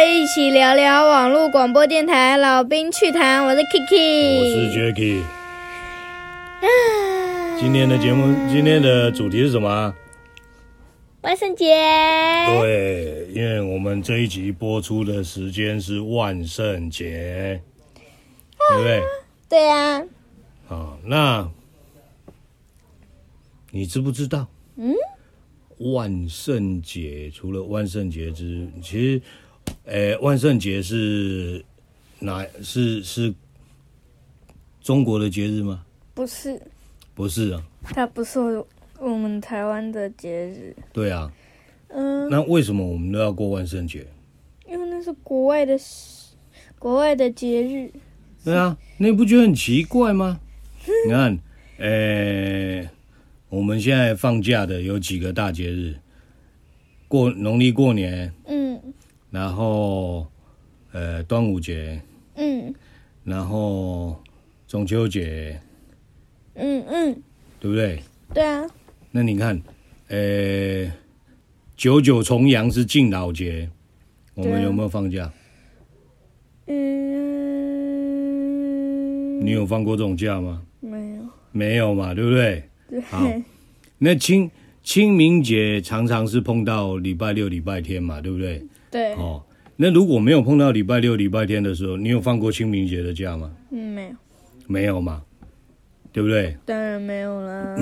到一起聊聊网络广播电台，老兵趣谈，我是 Kiki，我是 Jacky。今天的节目，今天的主题是什么？万圣节。对，因为我们这一集播出的时间是万圣节，啊、对不对？对啊。好，那你知不知道？嗯。万圣节除了万圣节之，其实，诶，万圣节是哪？是是中国的节日吗？不是，不是啊。它不是我们台湾的节日。对啊。嗯。那为什么我们都要过万圣节？因为那是国外的，国外的节日。对啊，那你不觉得很奇怪吗？你看，诶。我们现在放假的有几个大节日，过农历过年，嗯，然后呃端午节，嗯，然后中秋节，嗯嗯，对不对？对啊。那你看，呃，九九重阳是敬老节，我们有没有放假？嗯，你有放过这种假吗？没有，没有嘛，对不对？好，那清清明节常常是碰到礼拜六、礼拜天嘛，对不对？对。哦，那如果没有碰到礼拜六、礼拜天的时候，你有放过清明节的假吗？嗯，没有。没有嘛，对不对？当然没有啦。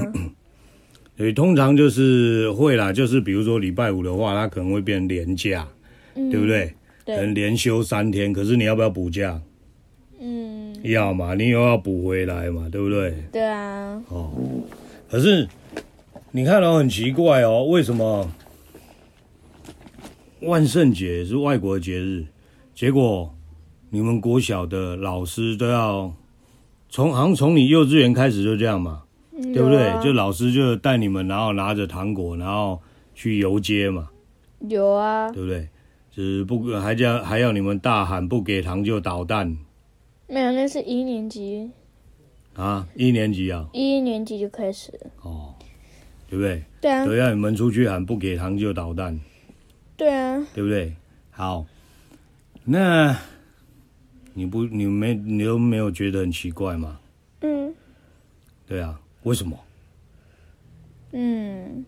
所以通常就是会啦，就是比如说礼拜五的话，它可能会变成连假，嗯、对不对？对。可能连休三天，可是你要不要补假？嗯。要嘛，你又要补回来嘛，对不对？对啊。哦。可是，你看到很奇怪哦，为什么万圣节是外国的节日，结果你们国小的老师都要从好像从你幼稚园开始就这样嘛，对不对？就老师就带你们，然后拿着糖果，然后去游街嘛。有啊，对不对？就是不还叫还要你们大喊不给糖就捣蛋。没有，那是一年级。啊，一年级啊，一年级就开始哦，对不对？对啊，都要你们出去喊不给糖就捣蛋，对啊，对不对？好，那你不你没你都没有觉得很奇怪吗？嗯，对啊，为什么？嗯，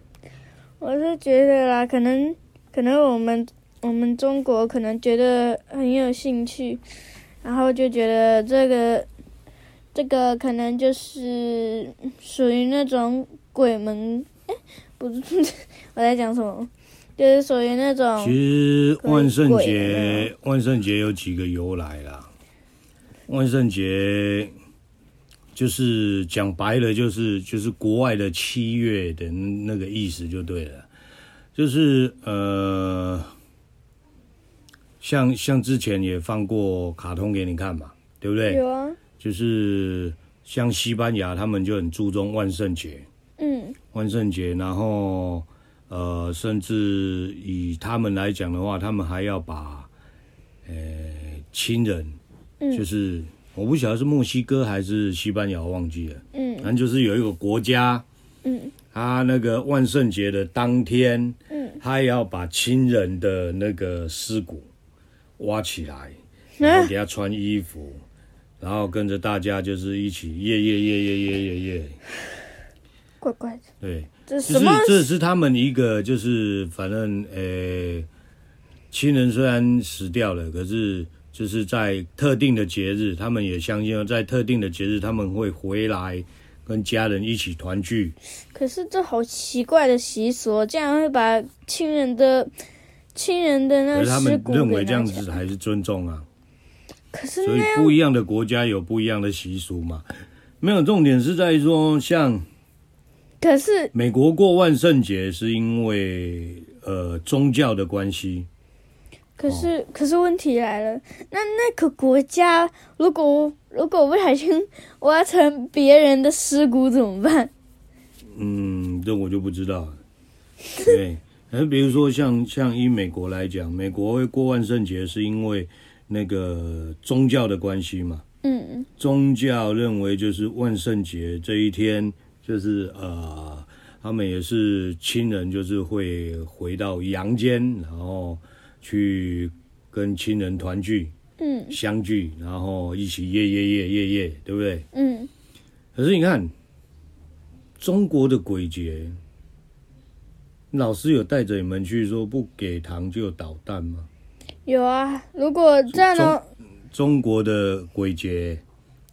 我是觉得啦，可能可能我们我们中国可能觉得很有兴趣，然后就觉得这个。这个可能就是属于那种鬼门，哎，不是，我在讲什么？就是属于那种。其实万圣节，万圣节有几个由来啦。万圣节就是讲白了，就是就是国外的七月的那个意思就对了。就是呃，像像之前也放过卡通给你看嘛，对不对？有啊。就是像西班牙，他们就很注重万圣节，嗯，万圣节，然后呃，甚至以他们来讲的话，他们还要把呃亲人，嗯，就是我不晓得是墨西哥还是西班牙，我忘记了，嗯，反正就是有一个国家，嗯，他那个万圣节的当天，嗯，他也要把亲人的那个尸骨挖起来，然后给他穿衣服。然后跟着大家就是一起耶耶耶耶耶耶耶，怪怪的。对，这是什么？这是他们一个就是反正呃，亲人虽然死掉了，可是就是在特定的节日，他们也相信在特定的节日他们会回来跟家人一起团聚。可是这好奇怪的习俗，竟然会把亲人的亲人的那，可是他们认为这样子还是尊重啊。可是，所以不一样的国家有不一样的习俗嘛？没有，重点是在于说，像，可是美国过万圣节是因为呃宗教的关系。可是，哦、可是问题来了，那那个国家如果如果不小心挖成别人的尸骨怎么办？嗯，这我就不知道了。对，那比如说像像以美国来讲，美国会过万圣节是因为。那个宗教的关系嘛，嗯，宗教认为就是万圣节这一天，就是呃，他们也是亲人，就是会回到阳间，然后去跟亲人团聚，嗯，相聚，然后一起夜夜夜夜夜，对不对？嗯。可是你看，中国的鬼节，老师有带着你们去说不给糖就捣蛋吗？有啊，如果这样呢？中国的鬼节，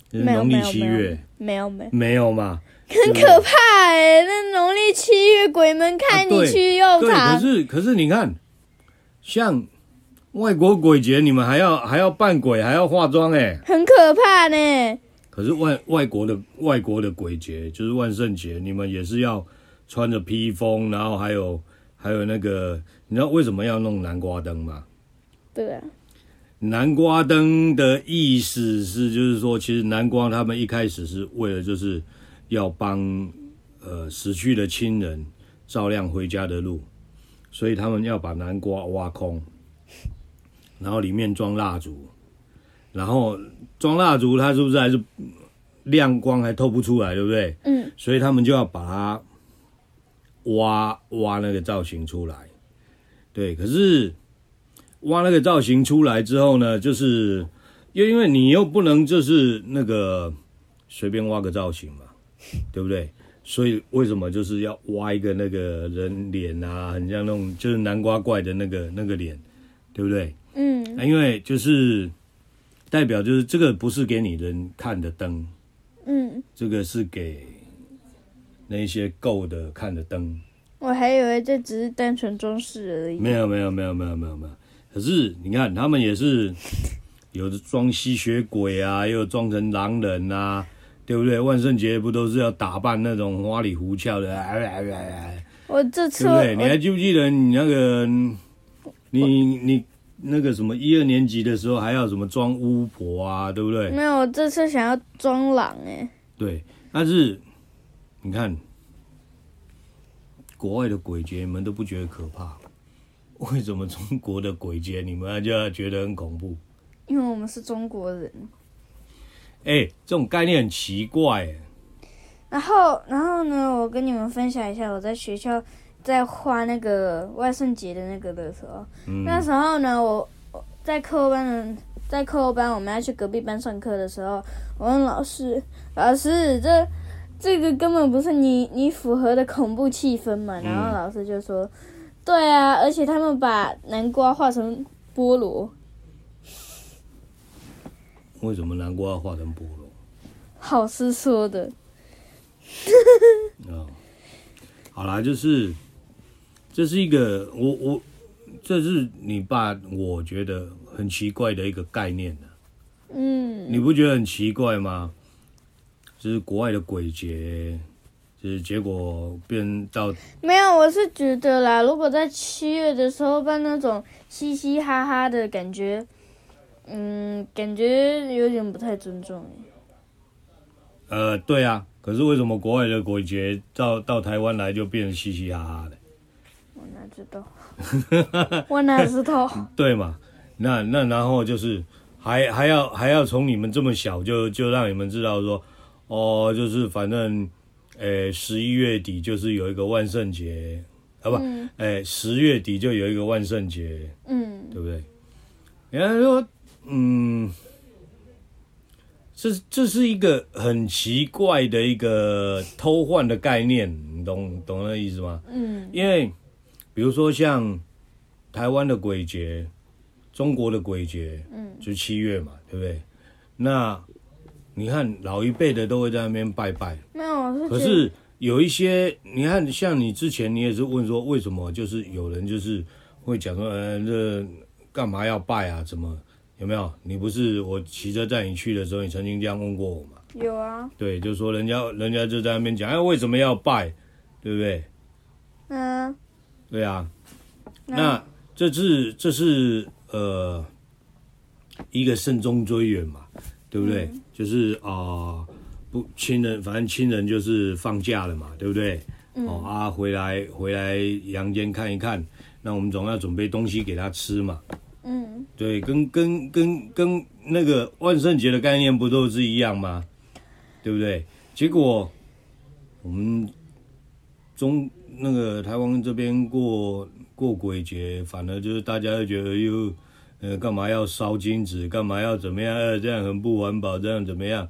就是农历七月，没有没有没有嘛？很可怕哎！那农历七月鬼门开，你去又糖。可是可是你看，像外国鬼节，你们还要还要扮鬼，还要化妆哎，很可怕呢。可是外外国的外国的鬼节就是万圣节，你们也是要穿着披风，然后还有还有那个，你知道为什么要弄南瓜灯吗？对啊，南瓜灯的意思是，就是说，其实南瓜他们一开始是为了就是要帮呃死去的亲人照亮回家的路，所以他们要把南瓜挖空，然后里面装蜡烛。然后装蜡烛，它是不是还是亮光还透不出来，对不对？嗯。所以他们就要把它挖挖那个造型出来，对。可是挖那个造型出来之后呢，就是又因为你又不能就是那个随便挖个造型嘛，对不对？所以为什么就是要挖一个那个人脸啊，很像那种就是南瓜怪的那个那个脸，对不对？嗯。因为就是。代表就是这个不是给你人看的灯，嗯，这个是给那些够的看的灯。我还以为这只是单纯装饰而已。没有没有没有没有没有没有。可是你看他们也是 有的装吸血鬼啊，又装成狼人啊，对不对？万圣节不都是要打扮那种花里胡俏的？哎哎哎哎！我这次对不对？你还记不记得你那个你你？那个什么一二年级的时候还要什么装巫婆啊，对不对？没有，我这次想要装狼哎。对，但是你看国外的鬼节，你们都不觉得可怕，为什么中国的鬼节你们就要觉得很恐怖？因为我们是中国人。哎，这种概念很奇怪。然后，然后呢？我跟你们分享一下我在学校。在画那个万圣节的那个的时候，嗯、那时候呢，我在课后班的，在课后班我们要去隔壁班上课的时候，我问老师：“老师，这这个根本不是你你符合的恐怖气氛嘛？”然后老师就说：“嗯、对啊，而且他们把南瓜画成菠萝。”为什么南瓜要画成菠萝？老师说的。哦，好啦，就是。这是一个我我，这是你爸我觉得很奇怪的一个概念呢、啊。嗯，你不觉得很奇怪吗？就是国外的鬼节，就是结果变到没有，我是觉得啦，如果在七月的时候办那种嘻嘻哈哈的感觉，嗯，感觉有点不太尊重。呃，对啊，可是为什么国外的鬼节到到台湾来就变成嘻嘻哈哈的？我哪知道，我哪知道？对嘛？那那然后就是还还要还要从你们这么小就就让你们知道说，哦，就是反正，诶，十一月底就是有一个万圣节，啊不，诶、嗯，十月底就有一个万圣节，嗯，对不对？人家说，嗯，这这是一个很奇怪的一个偷换的概念，你懂懂那意思吗？嗯，因为。比如说像台湾的鬼节，中国的鬼节，嗯，就七月嘛，对不对？那你看老一辈的都会在那边拜拜，没有。可是有一些，你看像你之前你也是问说，为什么就是有人就是会讲说，呃，这干嘛要拜啊？怎么有没有？你不是我骑车载你去的时候，你曾经这样问过我吗？有啊。对，就说人家人家就在那边讲，哎，为什么要拜？对不对？嗯。对啊，那这是这是呃一个慎终追远嘛，对不对？嗯、就是啊、呃，不亲人，反正亲人就是放假了嘛，对不对？嗯、哦啊，回来回来阳间看一看，那我们总要准备东西给他吃嘛。嗯，对，跟跟跟跟那个万圣节的概念不都是一样吗？对不对？结果我们。中那个台湾这边过过鬼节，反而就是大家觉得又呃干嘛要烧金纸，干嘛要怎么样？这样很不环保，这样怎么样？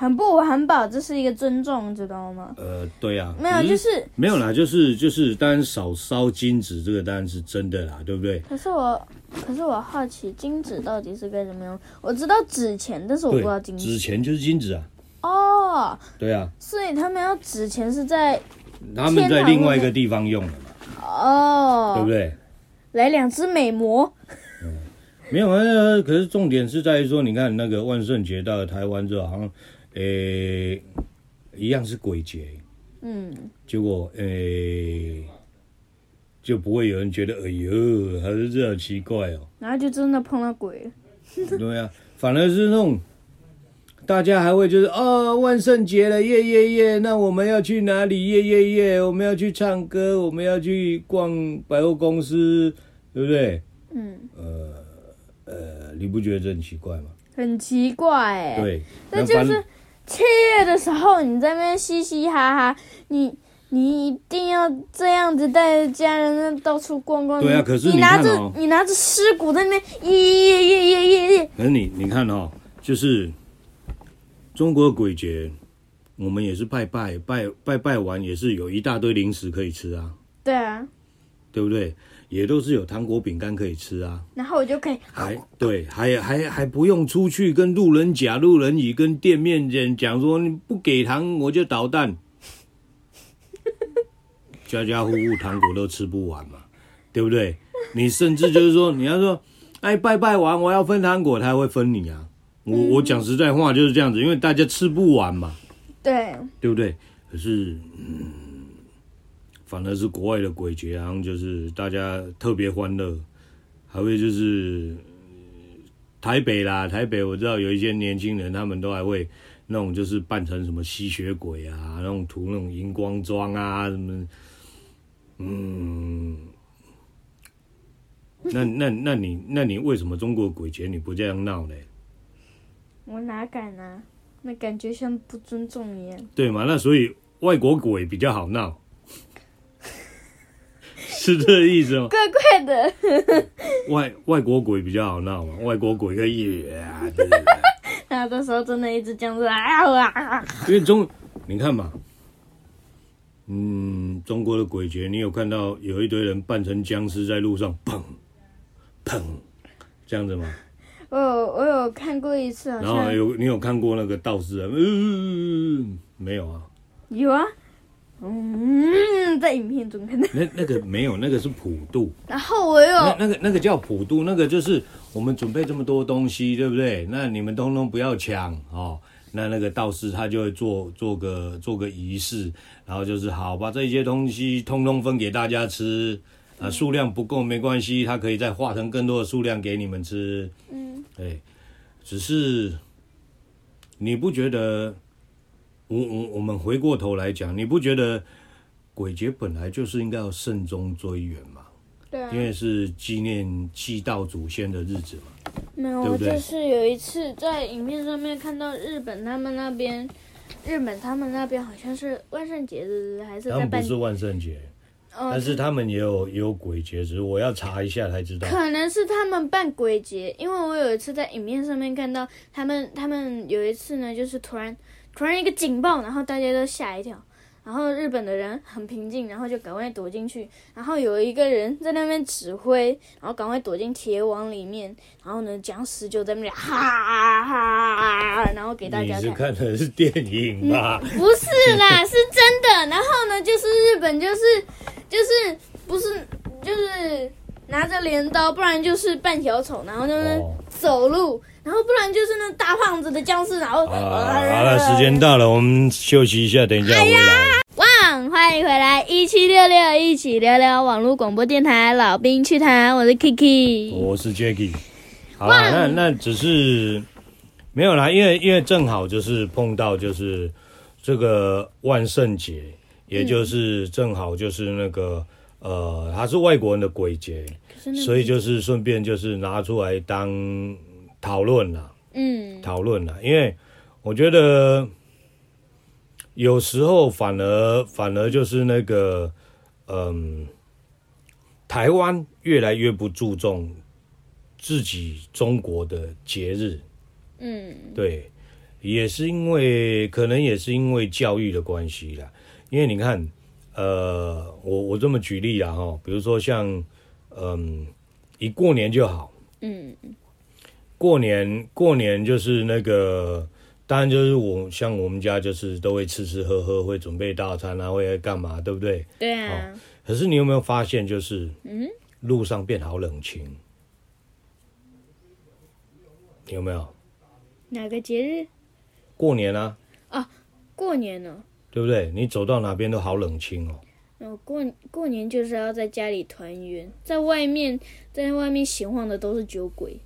很不环保，这是一个尊重，知道吗？呃，对呀、啊，没有，就是没有啦，就是就是，当然少烧金纸，这个当然是真的啦，对不对？可是我，可是我好奇金纸到底是该怎么用？我知道纸钱，但是我不知道金纸。纸钱就是金纸啊。哦。对啊。所以他们要纸钱是在他们在另外一个地方用的嘛？哦。对不对？来两只美魔。嗯，没有啊，可是重点是在于说，你看那个万圣节到了台湾之后，好像。诶、欸，一样是鬼节，嗯，结果诶、欸，就不会有人觉得哎呦，还是这样奇怪哦、喔，然后就真的碰到鬼了。对啊，反而是那种大家还会就是哦，万圣节了，耶耶耶，那我们要去哪里？耶耶耶，我们要去唱歌，我们要去逛百货公司，对不对？嗯，呃呃，你不觉得这很奇怪吗？很奇怪哎、欸，对，那就是。七月的时候，你在那边嘻嘻哈哈，你你一定要这样子带着家人那到处逛逛。对啊，可是你拿着你拿着尸骨在那边耶耶耶耶耶耶。可是你你看哦，就是中国鬼节，我们也是拜拜拜拜拜完，也是有一大堆零食可以吃啊。对啊，对不对？也都是有糖果饼干可以吃啊，然后我就可以还对，还还还不用出去跟路人甲、路人乙跟店面人讲说，你不给糖我就捣蛋，家家户户糖果都吃不完嘛，对不对？你甚至就是说你要说，哎，拜拜完我要分糖果，他还会分你啊。我我讲实在话就是这样子，因为大家吃不完嘛，对，对不对？可是嗯。反而是国外的鬼节，好像就是大家特别欢乐，还会就是台北啦，台北我知道有一些年轻人，他们都还会那种就是扮成什么吸血鬼啊，那种涂那种荧光妆啊什么，嗯，那那那你那你为什么中国鬼节你不这样闹呢？我哪敢啊？那感觉像不尊重一样。对嘛？那所以外国鬼比较好闹。是这个意思吗？怪怪的。外外国鬼比较好闹嘛，外国鬼可以啊。那这时候真的一直这样子啊啊！因为中，你看嘛，嗯，中国的鬼节，你有看到有一堆人扮成僵尸在路上砰砰这样子吗？我有我有看过一次，然后有你有看过那个道士啊？嗯，没有啊。有啊。嗯，在影片中看到那那个没有，那个是普渡。然后我有那那个那个叫普渡，那个就是我们准备这么多东西，对不对？那你们通通不要抢哦。那那个道士他就会做做个做个仪式，然后就是好把这些东西通通分给大家吃啊，数量不够没关系，他可以再化成更多的数量给你们吃。嗯，对，只是你不觉得？我我我们回过头来讲，你不觉得鬼节本来就是应该要慎终追远吗？对啊，因为是纪念祭道祖先的日子嘛。没有，我就是有一次在影片上面看到日本他们那边，日本他们那边好像是万圣节日还是不是万圣节，哦，但是他们也有也有鬼节，只是我要查一下才知道。可能是他们办鬼节，因为我有一次在影片上面看到他们，他们有一次呢，就是突然。突然一个警报，然后大家都吓一跳，然后日本的人很平静，然后就赶快躲进去，然后有一个人在那边指挥，然后赶快躲进铁网里面，然后呢，僵尸就在那里哈哈，然后给大家看。你是看的是电影吧？嗯，不是啦，是真的。然后呢，就是日本就是就是不是就是拿着镰刀，不然就是扮小丑，然后那边走路。哦然后不然就是那大胖子的僵尸，然后好了，时间到了，我们休息一下，等一下回来。旺、哎，欢迎回来，一七六六一起聊聊网络广播电台，老兵趣谈，我是 Kiki，我是 Jacky。好了，那那只是没有啦，因为因为正好就是碰到就是这个万圣节，也就是正好就是那个、嗯、呃，它是外国人的鬼节，所以就是顺便就是拿出来当。讨论了，嗯，讨论了，因为我觉得有时候反而反而就是那个，嗯，台湾越来越不注重自己中国的节日，嗯，对，也是因为可能也是因为教育的关系啦。因为你看，呃，我我这么举例啊，哈，比如说像，嗯，一过年就好，嗯，过年过年就是那个。当然，就是我像我们家，就是都会吃吃喝喝，会准备大餐啊，会干嘛，对不对？对啊。哦，可是你有没有发现，就是嗯，路上变好冷清，有没有？哪个节日？过年啊。啊，过年呢？对不对？你走到哪边都好冷清哦。哦，过过年就是要在家里团圆，在外面在外面闲晃的都是酒鬼。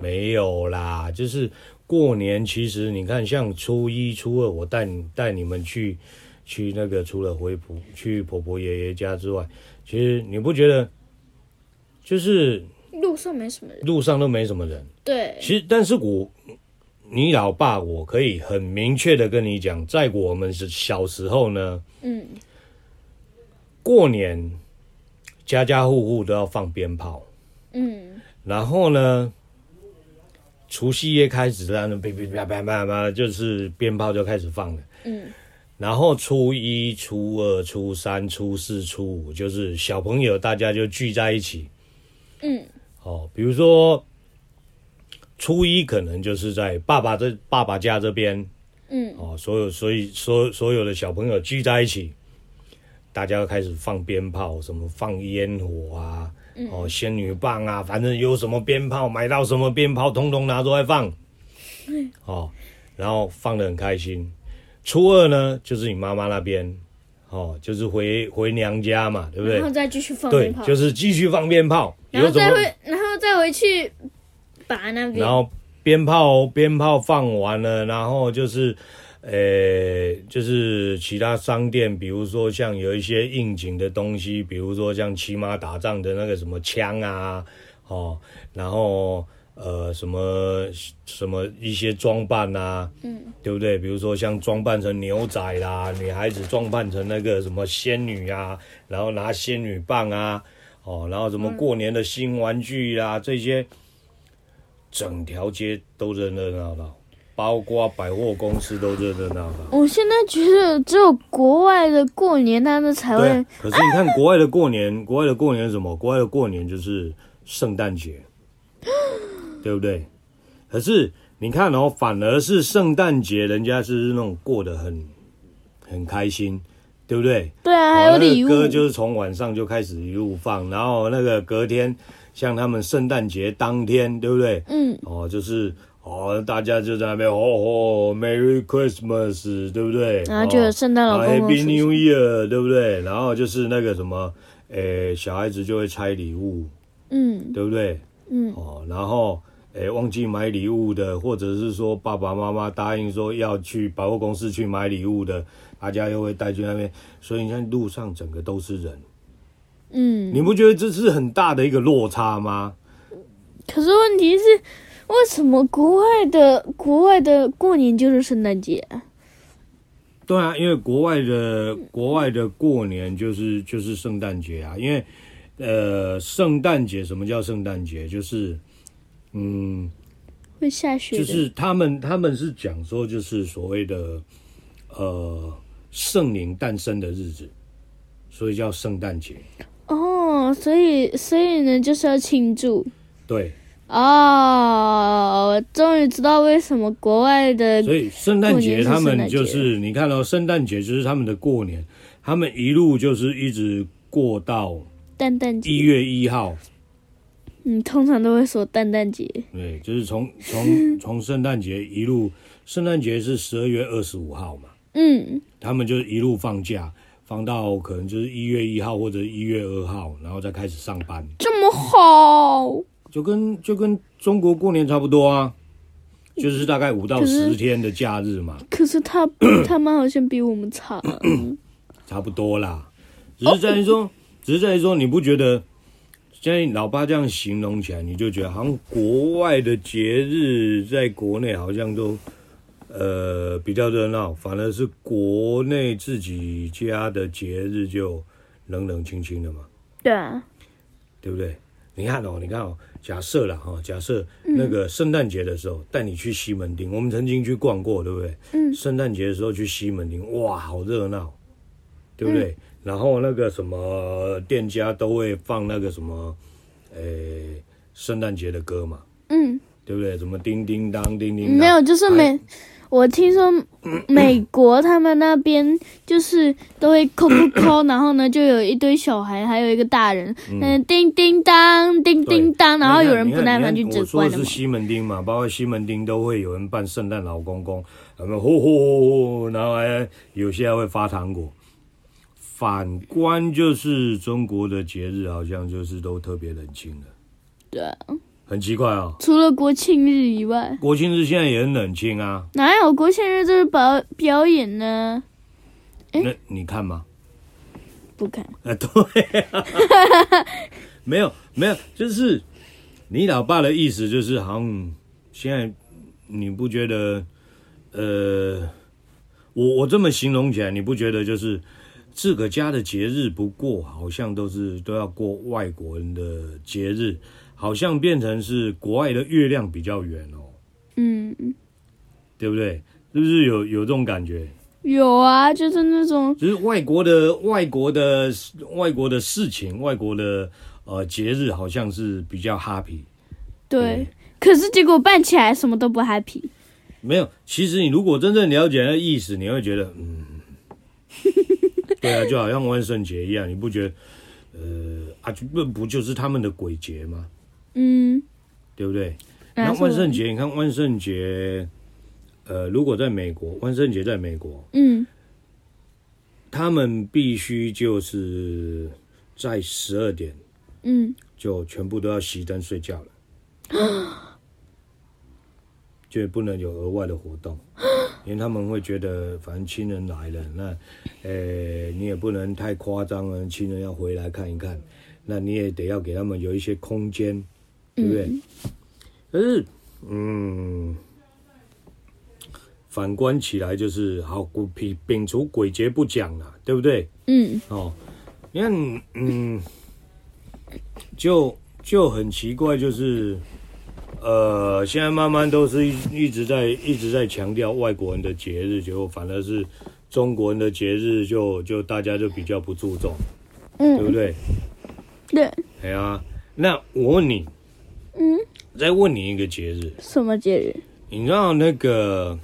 没有啦，就是。过年其实你看，像初一、初二，我带你带你们去去那个，除了回婆去婆婆爷爷家之外，其实你不觉得就是路上没什么人，路上都没什么人。对，其实但是我你老爸，我可以很明确的跟你讲，在我们是小时候呢，嗯，过年家家户户都要放鞭炮，嗯，然后呢。除夕夜开始，在那噼噼啪啪啪啪，就是鞭炮就开始放了。嗯，然后初一、初二、初三、初四、初五，就是小朋友大家就聚在一起。嗯，哦，比如说初一可能就是在爸爸这爸爸家这边。嗯，哦，所有所以所所有的小朋友聚在一起，大家要开始放鞭炮，什么放烟火啊。哦，仙女棒啊，反正有什么鞭炮，买到什么鞭炮，通通拿出来放。哦，然后放的很开心。初二呢，就是你妈妈那边，哦，就是回回娘家嘛，对不对？然后再继续放鞭炮。对，就是继续放鞭炮。然后再回，然后再回去把那边。然后鞭炮鞭炮放完了，然后就是。呃、欸，就是其他商店，比如说像有一些应景的东西，比如说像骑马打仗的那个什么枪啊，哦，然后呃什么什么一些装扮啊，嗯，对不对？比如说像装扮成牛仔啦，女孩子装扮成那个什么仙女啊，然后拿仙女棒啊，哦，然后什么过年的新玩具啊，嗯、这些，整条街都热热闹闹。包括百货公司都热热闹闹。我现在觉得只有国外的过年，他们才会。对，可是你看国外的过年，国外的过年是什么？国外的过年就是圣诞节，对不对？可是你看哦，反而是圣诞节，人家是那种过得很很开心，对不对？对啊，还有礼物。歌就是从晚上就开始一路放，然后那个隔天，像他们圣诞节当天，对不对？嗯。哦，就是。哦，大家就在那边哦哦，Merry Christmas，对不对？然后就有圣诞老公公，Happy New Year，对不对？然后就是那个什么，诶，小孩子就会拆礼物，嗯，对不对？嗯，哦，然后诶，忘记买礼物的，或者是说爸爸妈妈答应说要去百货公司去买礼物的，大家又会带去那边，所以你看路上整个都是人，嗯，你不觉得这是很大的一个落差吗？可是问题是。为什么国外的国外的过年就是圣诞节？对啊，因为国外的国外的过年就是就是圣诞节啊，因为呃，圣诞节什么叫圣诞节？就是嗯，会下雪，就是他们他们是讲说就是所谓的呃圣灵诞生的日子，所以叫圣诞节。哦，所以所以呢就是要庆祝。对。哦，我终于知道为什么国外的所以圣诞节他们就是你看到圣诞节就是他们的过年，他们一路就是一直过到圣诞节一月一号。你，通常都会说蛋蛋节。对，就是从从从圣诞节一路，圣诞节是十二月二十五号嘛。嗯，他们就是一路放假，放到可能就是一月一号或者一月二号，然后再开始上班。这么好。就跟就跟中国过年差不多啊，就是大概五到十天的假日嘛。可是他 他们好像比我们差，差不多啦。只是在于说，哦、只是在于说，你不觉得现在老爸这样形容起来，你就觉得好像国外的节日在国内好像都呃比较热闹，反而是国内自己家的节日就冷冷清清的嘛。对啊，对不对？你看哦，你看哦，假设了哈，假设那个圣诞节的时候带你去西门町，我们曾经去逛过，对不对？嗯。圣诞节的时候去西门町，哇，好热闹，对不对？然后那个什么店家都会放那个什么，呃，圣诞节的歌嘛。嗯。对不对？什么叮叮当，叮叮当。没有，就是美。我听说 美国他们那边就是都会扣扣扣，然后呢就有一堆小孩，还有一个大人，嗯，叮叮当，叮叮当，然后有人不耐烦去指挥。我说的是西门町嘛，包括西门町都会有人扮圣诞老公公，然后呼呼呼呼，然后还有些还会发糖果。反观就是中国的节日，好像就是都特别冷清的。对。很奇怪啊、哦！除了国庆日以外，国庆日现在也很冷清啊。哪有国庆日就是表表演呢？那你看吗？不看。啊，对啊，没有没有，就是你老爸的意思，就是好像现在你不觉得？呃，我我这么形容起来，你不觉得就是自个家的节日不过，好像都是都要过外国人的节日。好像变成是国外的月亮比较圆哦，嗯，对不对？是不是有有这种感觉？有啊，就是那种，就是外国的外国的外国的事情，外国的呃节日，好像是比较 happy。对，对，可是结果办起来什么都不 happy。没有，其实你如果真正了解那意思，你会觉得，嗯，对啊，就好像万圣节一样，你不觉得？呃，啊，不不就是他们的鬼节吗？嗯，对不对？那万圣节，你看万圣节，呃，如果在美国，万圣节在美国，嗯，他们必须就是在十二点，嗯，就全部都要熄灯睡觉了，就不能有额外的活动，因为他们会觉得，反正亲人来了，那，呃，你也不能太夸张了，亲人要回来看一看，那你也得要给他们有一些空间。对不对？可是，嗯，反观起来就是好，摒摒除鬼节不讲了，对不对？嗯。哦，你看，嗯，就就很奇怪，就是，呃，现在慢慢都是一一直在一直在强调外国人的节日，结果反而是中国人的节日就就大家就比较不注重，嗯，对不对？对。哎呀，那我问你。嗯，再问你一个节日，什么节日？你知道那个，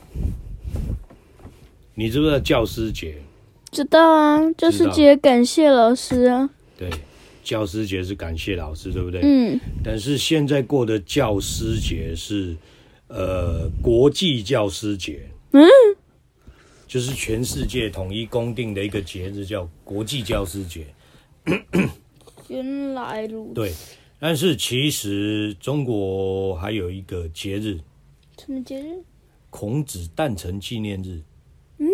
你知不知道教师节？知道啊，教师节感谢老师啊。对，教师节是感谢老师，对不对？嗯。但是现在过的教师节是呃国际教师节，嗯，就是全世界统一公定的一个节日，叫国际教师节。原来如此。对。但是其实中国还有一个节日，什么节日？孔子诞辰纪念日。嗯，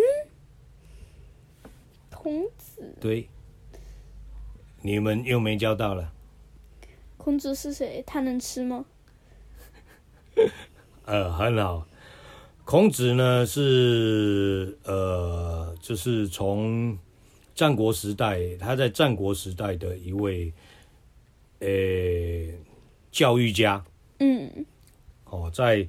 孔子。对，你们又没教到了。孔子是谁？他能吃吗？呃，很好。孔子呢是呃，就是从战国时代，他在战国时代的一位。呃、欸，教育家，嗯，哦，在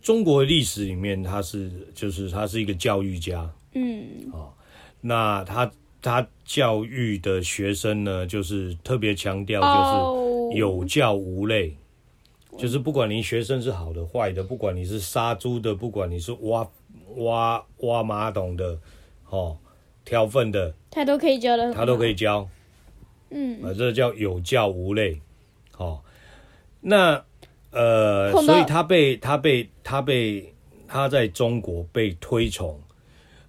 中国的历史里面，他是就是他是一个教育家，嗯，哦，那他他教育的学生呢，就是特别强调就是有教无类，哦，就是不管你学生是好的坏的，不管你是杀猪的，不管你是挖挖挖马桶的，哦，挑粪的，他都可以教的，他都可以教。嗯，啊，这叫有教无类，哦，那呃，所以他被他被他被他在中国被推崇，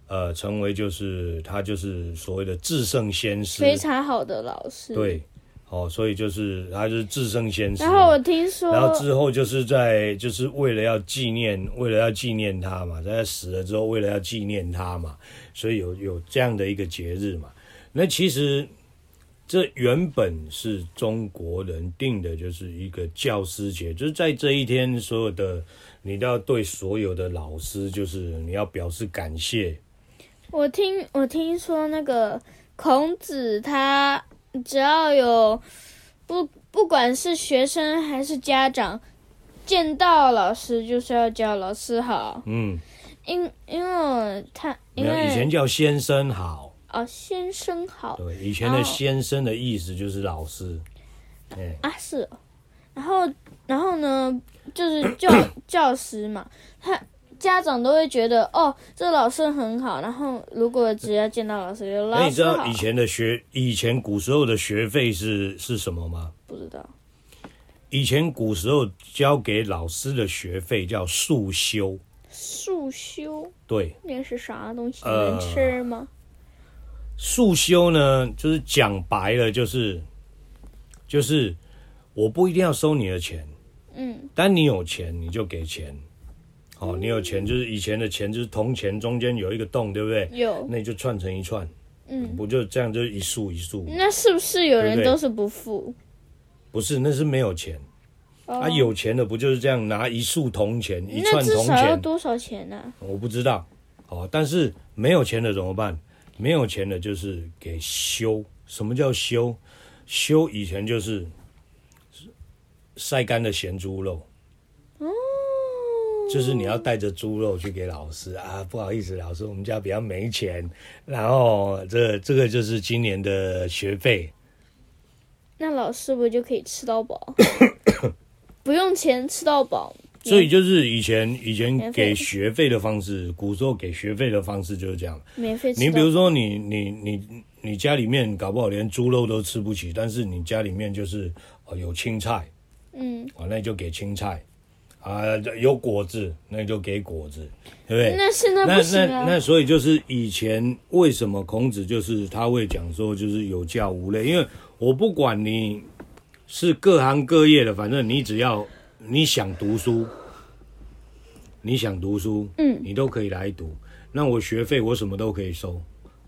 呃，成为就是他就是所谓的至圣先师，非常好的老师，对，哦，所以就是他就是至圣先师。然后我听说，然后之后就是在就是为了要纪念，为了要纪念他嘛，在他死了之后，为了要纪念他嘛，所以有有这样的一个节日嘛。那其实。这原本是中国人定的，就是一个教师节，就是在这一天，所有的你都要对所有的老师，就是你要表示感谢。我听我听说那个孔子，他只要有不不管是学生还是家长，见到老师就是要叫老师好。嗯。因因为他因为以前叫先生好哦，先生好。对，以前的先生的意思就是老师。对啊，是哦。然后然后呢，就是教 教师嘛，他家长都会觉得哦，这老师很好。然后如果只要见到老师，就老师好。那你知道以前的学，以前古时候的学费是是什么吗？不知道。以前古时候交给老师的学费叫束修。束修，对，那是啥东西？能吃吗？束修呢，就是讲白了，就是就是我不一定要收你的钱，嗯，但你有钱你就给钱，哦，你有钱就是以前的钱就是铜钱中间有一个洞，对不对？有，那你就串成一串，嗯，不就这样就一束一束？那是不是有人都是不付？不是，那是没有钱。啊，有钱的不就是这样拿一束铜钱，一串铜钱？那至少要多少钱呢？啊？我不知道。哦，但是没有钱的怎么办？没有钱的就是给修。什么叫修？修以前就是晒干的咸猪肉。哦。就是你要带着猪肉去给老师啊，不好意思，老师，我们家比较没钱。然后这这个就是今年的学费。那老师不就可以吃到饱？不用钱吃到饱，所以就是以前以前给学费的方式，古时候给学费的方式就是这样。免费。你比如说你你你你家里面搞不好连猪肉都吃不起，但是你家里面就是有青菜，嗯，啊，那就给青菜，啊，有果子，那就给果子，对不对？那现在不行啊。那那那所以就是以前为什么孔子就是他会讲说就是有教无类，因为我不管你。是各行各业的，反正你只要你想读书，你想读书，嗯，你都可以来读。那我学费我什么都可以收，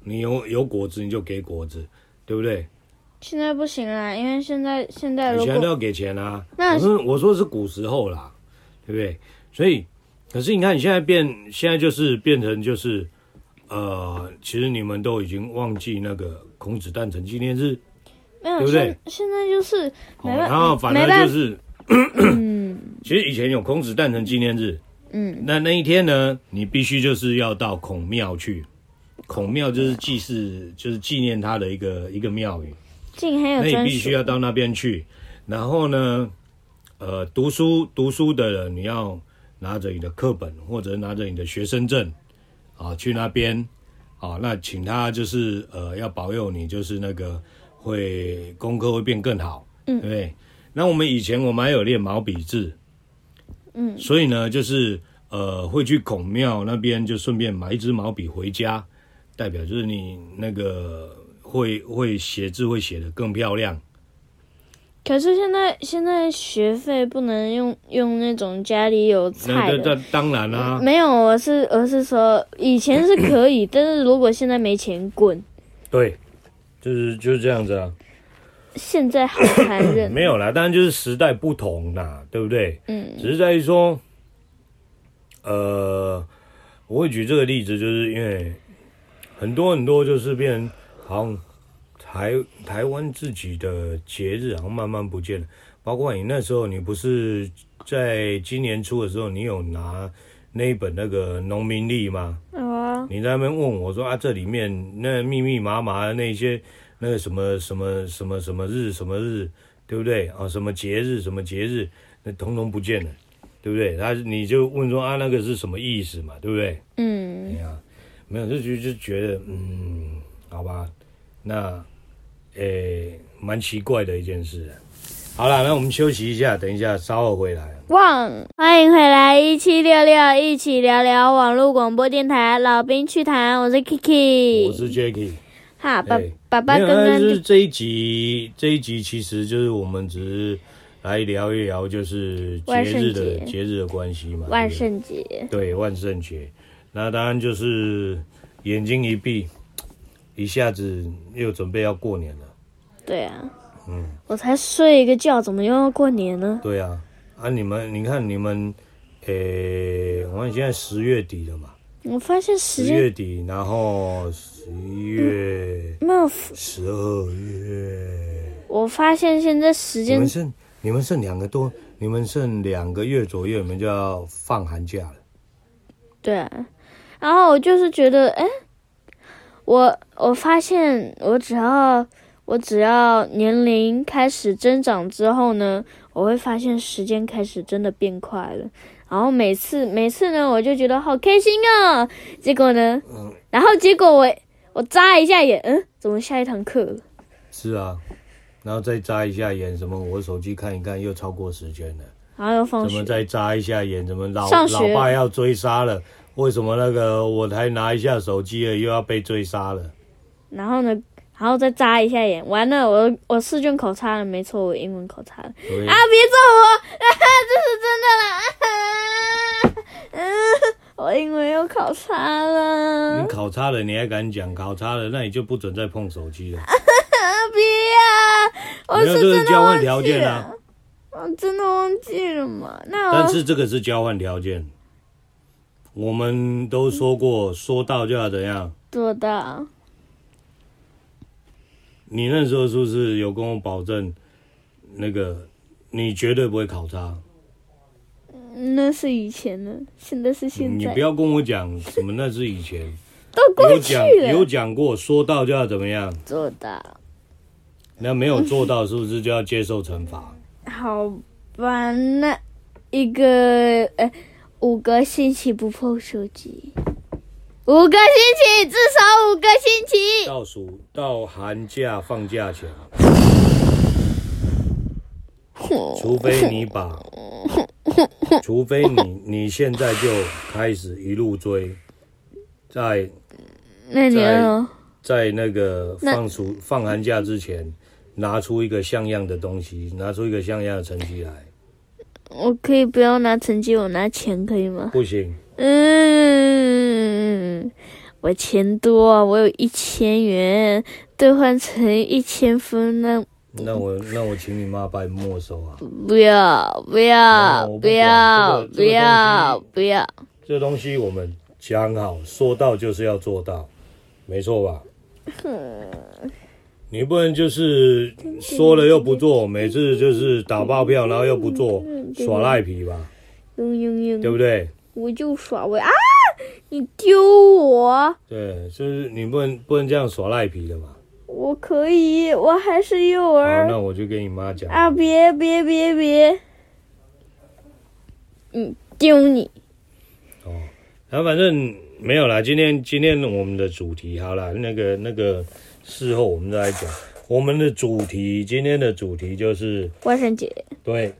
你有有果子你就给果子，对不对？现在不行啦，因为现在现在以前都要给钱啊。那我说我说是古时候啦，对不对？所以，可是你看你现在变，现在就是变成就是，呃，其实你们都已经忘记那个孔子诞辰纪念日。没有对不对？现在就是没办法，然后反正就是，嗯，其实以前有孔子诞辰纪念日，嗯，那那一天呢，你必须就是要到孔庙去，孔庙就是祭祀，就是纪念他的一个一个庙宇，进还有，那你必须要到那边去，然后呢，呃，读书读书的人，你要拿着你的课本或者拿着你的学生证，啊，去那边，啊，那请他就是呃，要保佑你，就是那个。会功课会变更好，嗯，对不对？那我们以前我们还有练毛笔字，嗯，所以呢，就是呃，会去孔庙那边，就顺便买一支毛笔回家，代表就是你那个会会写字会写得更漂亮。可是现在现在学费不能用用那种家里有菜的，当然啦、啊，没有，我是我是说以前是可以，但是如果现在没钱滚，对。就是就是这样子啊，现在好残忍。没有啦，当然就是时代不同啦，对不对？嗯，只是在于说，呃，我会举这个例子，就是因为很多很多就是变成好像台台湾自己的节日好像慢慢不见了，包括你那时候，你不是在今年初的时候，你有拿那一本那个农民历吗？有啊你在那边问我说啊，这里面那密密麻麻的那些那个什么什么什么什么日什么日，对不对啊？什么节日什么节日，那统统不见了，对不对？他你就问说啊，那个是什么意思嘛，对不对？嗯，哎呀，没有，就就就觉得嗯，好吧，那诶，蛮奇怪的一件事。好了，那我们休息一下，等一下稍后回来。旺，欢迎回来，一七六六，一起聊聊网络广播电台，老兵趣谈，我是 Kiki，我是 Jacky。好，爸爸爸刚刚就是这一集，这一集其实就是我们只是来聊一聊，就是节日的节日的关系嘛。万圣节，对，万圣节。那当然就是眼睛一闭，一下子又准备要过年了。对啊。嗯。我才睡一个觉，怎么又要过年呢？对啊。啊，你们，你看你们，诶、欸，我看现在十月底了嘛。我发现十月底，然后十一月，没有十二月。我发现现在时间，你们剩你们剩两个多，你们剩两个月左右，你们就要放寒假了。对啊，然后我就是觉得，哎，我我发现我只要我只要年龄开始增长之后呢，我会发现时间开始真的变快了。然后每次每次呢，我就觉得好开心啊！结果呢，嗯，然后结果我我眨一下眼，嗯，怎么下一堂课了？是啊，然后再眨一下眼，什么？我手机看一看，又超过时间了。然后又放学。怎么再眨一下眼？怎么老老爸要追杀了？为什么那个我才拿一下手机了，又要被追杀了？然后呢？然后再眨一下眼，完了，我我试卷考差了，没错，我英文考差了。啊！别揍我！啊，这是真的啦！啊，嗯，我英文又考差了。你考差了，你还敢讲？考差了，那你就不准再碰手机了。啊！别啊！我是真的交换条件啊！我真的忘记了嘛？那但是这个是交换条件，我们都说过，说到就要怎样？做到。你那时候是不是有跟我保证，那个你绝对不会考差？那是以前的，现在是现在。你不要跟我讲什么那是以前，都过去了。有讲有讲过，说到就要怎么样？做到。那没有做到，是不是就要接受惩罚？好吧，那一个呃五个星期不碰手机。五个星期，至少五个星期。倒数到寒假放假前，除非你把，除非你你现在就开始一路追，在那在在那个放暑放寒假之前，拿出一个像样的东西，拿出一个像样的成绩来。我可以不要拿成绩，我拿钱可以吗？不行。嗯，我钱多啊，我有一千元兑换成一千分，那那我那我请你妈把你没收啊！不要不要不要不要不要！这东西我们讲好，说到就是要做到，没错吧？你不能就是说了又不做，每次就是打包票，然后又不做，耍赖皮吧？对不对？我就耍我啊！你丢我！对，就是你不能不能这样耍赖皮的嘛。我可以，我还是幼儿。好，那我就跟你妈讲。啊！别别别别！嗯，丢你。哦，然后反正没有啦。今天今天我们的主题好了，那个那个事后我们再来讲。我们的主题今天的主题就是万圣节。对。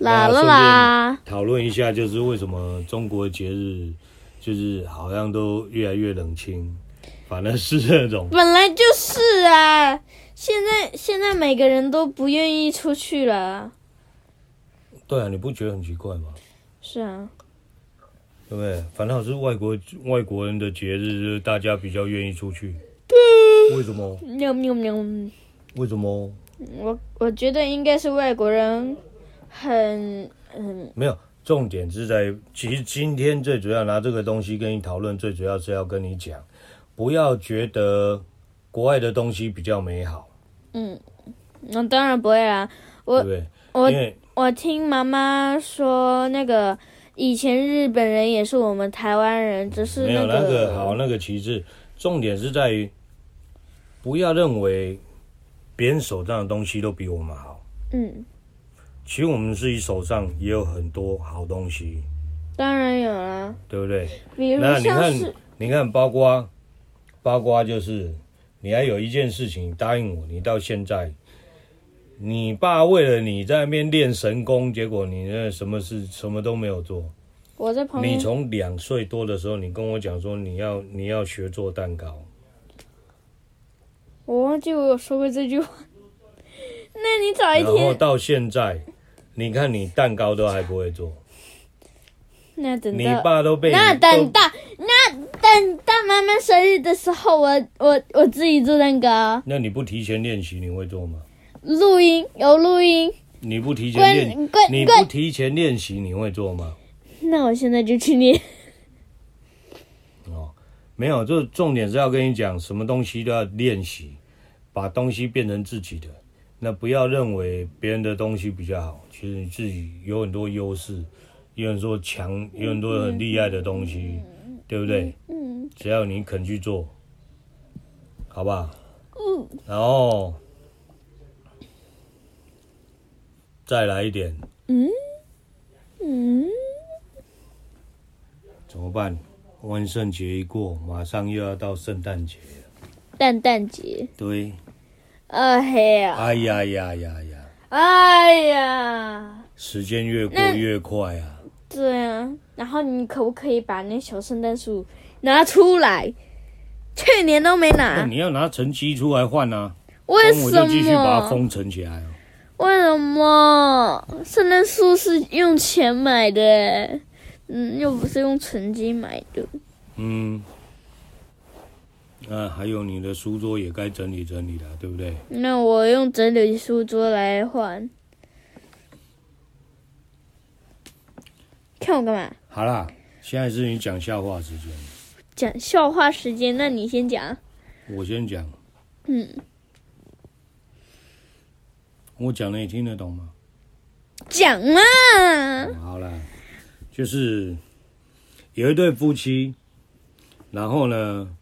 啦啦啦！讨论一下，就是为什么中国节日就是好像都越来越冷清，反正是那种本来就是啊，现在现在每个人都不愿意出去了。对啊，你不觉得很奇怪吗？是啊，对不对？反正是外国外国人的节日，就是大家比较愿意出去。对，为什么？喵喵喵！为什么？我我觉得应该是外国人。很嗯，没有，重点是在，其实今天最主要拿这个东西跟你讨论，最主要是要跟你讲，不要觉得国外的东西比较美好。嗯，那当然不会啦，我我我听妈妈说，那个以前日本人也是我们台湾人，只是、那个、没有那个好那个旗帜，重点是在于不要认为别人手上的东西都比我们好。嗯。其实我们自己手上也有很多好东西，当然有啦，对不对？比如像是，那你看，你看，包括，包括就是，你还有一件事情答应我，你到现在，你爸为了你在那边练神功，结果你那什么事什么都没有做。我在旁边。你从两岁多的时候，你跟我讲说你要你要学做蛋糕，我忘记我有说过这句话。那你早一天。然后到现在。你看，你蛋糕都还不会做，那等到你爸都被那等到那等到妈妈妈生日的时候，我我我自己做蛋糕。那你不提前练习，你会做吗？录音有录音。你不提前练，你不提前练习，你会做吗？那我现在就去练。哦，没有，就重点是要跟你讲，什么东西都要练习，把东西变成自己的。那不要认为别人的东西比较好，其实你自己有很多优势，有很多强，有很多很厉害的东西，对不对？嗯。只要你肯去做，好不好？嗯。然后再来一点。嗯。嗯。怎么办？万圣节一过，马上又要到圣诞节了。圣诞节。对。啊嘿呀！哎呀呀呀呀！哎呀！时间越过越快啊！对啊，然后你可不可以把那小圣诞树拿出来？去年都没拿。你要拿成绩出来换啊！为什么？我就继续把它封存起来。为什么？圣诞树是用钱买的，嗯，又不是用成绩买的。嗯。啊，还有你的书桌也该整理整理了，对不对？那我用整理书桌来换。看我干嘛？好啦，现在是你讲笑话时间。讲笑话时间，那你先讲。我先讲。嗯。我讲了，你听得懂吗？讲啊！好啦，就是有一对夫妻，然后呢，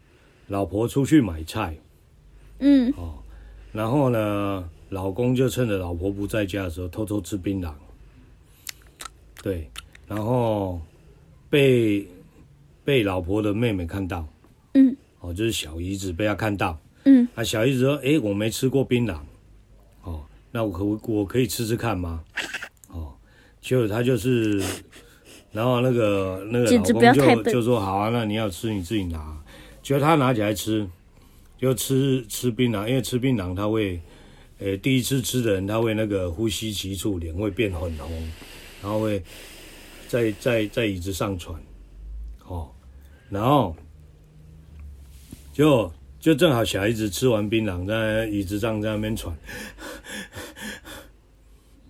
老婆出去买菜，嗯，哦，然后呢，老公就趁着老婆不在家的时候偷偷吃槟榔，对，然后被被老婆的妹妹看到，嗯，哦，就是小姨子被她看到，嗯，啊，小姨子说，哎，我没吃过槟榔，哦，那我可我可以吃吃看吗？哦，结果他就是，然后那个那个老公就就说，好啊，那你要吃你自己拿。结果他拿起来吃，就吃吃槟榔，因为吃槟榔他会，呃、欸，第一次吃的人他会那个呼吸急促，脸会变很红，然后会在在在椅子上喘，哦，然后就就正好小孩子吃完槟榔在椅子上在那边喘，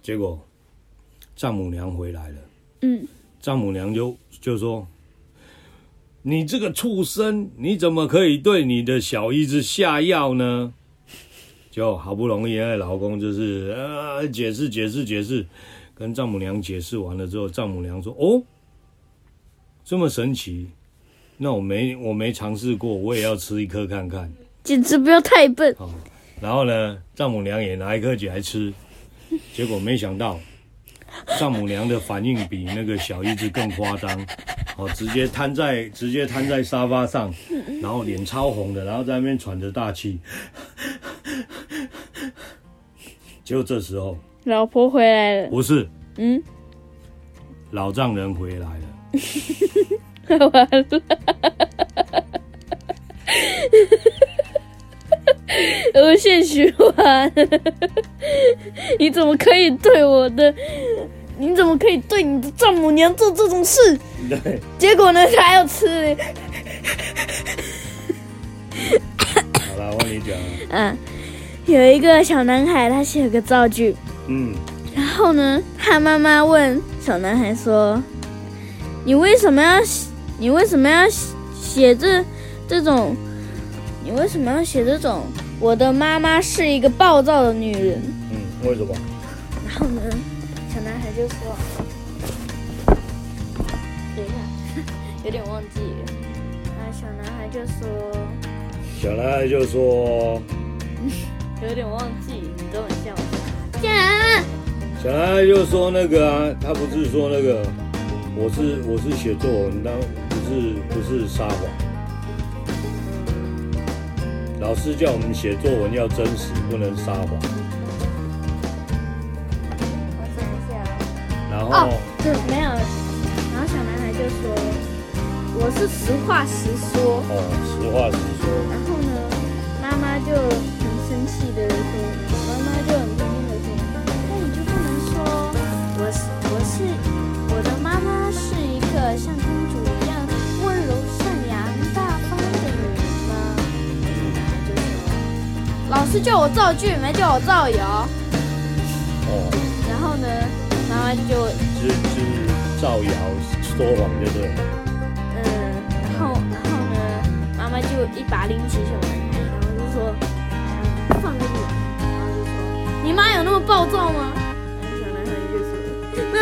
结果丈母娘回来了，嗯，丈母娘就就说。你这个畜生，你怎么可以对你的小姨子下药呢？就好不容易，那老公就是啊，解释解释解释，跟丈母娘解释完了之后，丈母娘说：“哦，这么神奇，那我没我没尝试过，我也要吃一颗看看。”简直不要太笨。哦，然后呢，丈母娘也拿一颗起来吃，结果没想到，丈母娘的反应比那个小姨子更夸张。哦，直接瘫在直接瘫在沙发上，然后脸超红的，然后在那边喘着大气。就这时候，老婆回来了。不是，嗯，老丈人回来了。完了，无限循环。你怎么可以对我的？你怎么可以对你的丈母娘做这种事？对，结果呢，他还要吃。好了，我跟你讲。嗯，有一个小男孩，他写了个造句。嗯。然后呢，他妈妈问小男孩说：“你为什么要写？你为什么要写这这种？你为什么要写这种？我的妈妈是一个暴躁的女人。”嗯，为什么？然后呢？小男孩就说，等一下，有点忘记了。那小男孩就说，小男孩就说，有点忘记，你都很像孩，小男孩就说那个啊，他不是说那个，我是我是写作文，但不是不是撒谎。老师叫我们写作文要真实，不能撒谎。哦，就，没有。然后小男孩就说：“我是实话实说。”哦，实话实说。然后呢，妈妈就很生气的说：“妈是一个像公主一样温柔、善良、大方的女人吗？老师叫我造句，没叫我造谣。哦。然后呢，妈妈就就就造谣说谎，就对。嗯，然后然后呢，妈妈就一把拎起小男孩，然后就说：“哎、放了你。”然后就说：“你妈有那么暴躁吗？”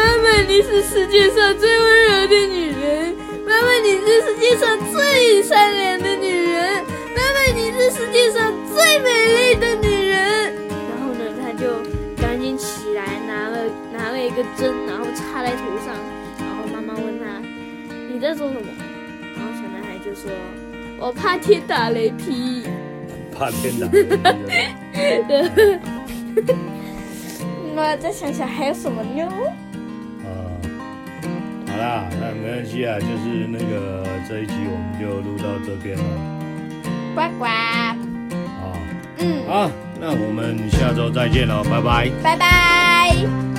然后小男孩就说：“妈妈，你是世界上最温柔的女人，妈妈，你是世界上最善良的女人，妈妈，你是世界上最美丽的女人。”然后呢，他就赶紧起来，拿了拿了一个针，然后插在头上。然后妈妈问他：“你在做什么？”然后小男孩就说：“我怕天打雷劈。”怕天打雷劈。对。那再想想还有什么呢？啊，好啦，那没关系啊，就是那个这一集我们就录到这边了。呱呱。啊，嗯，好，那我们下周再见喽，拜拜。拜拜。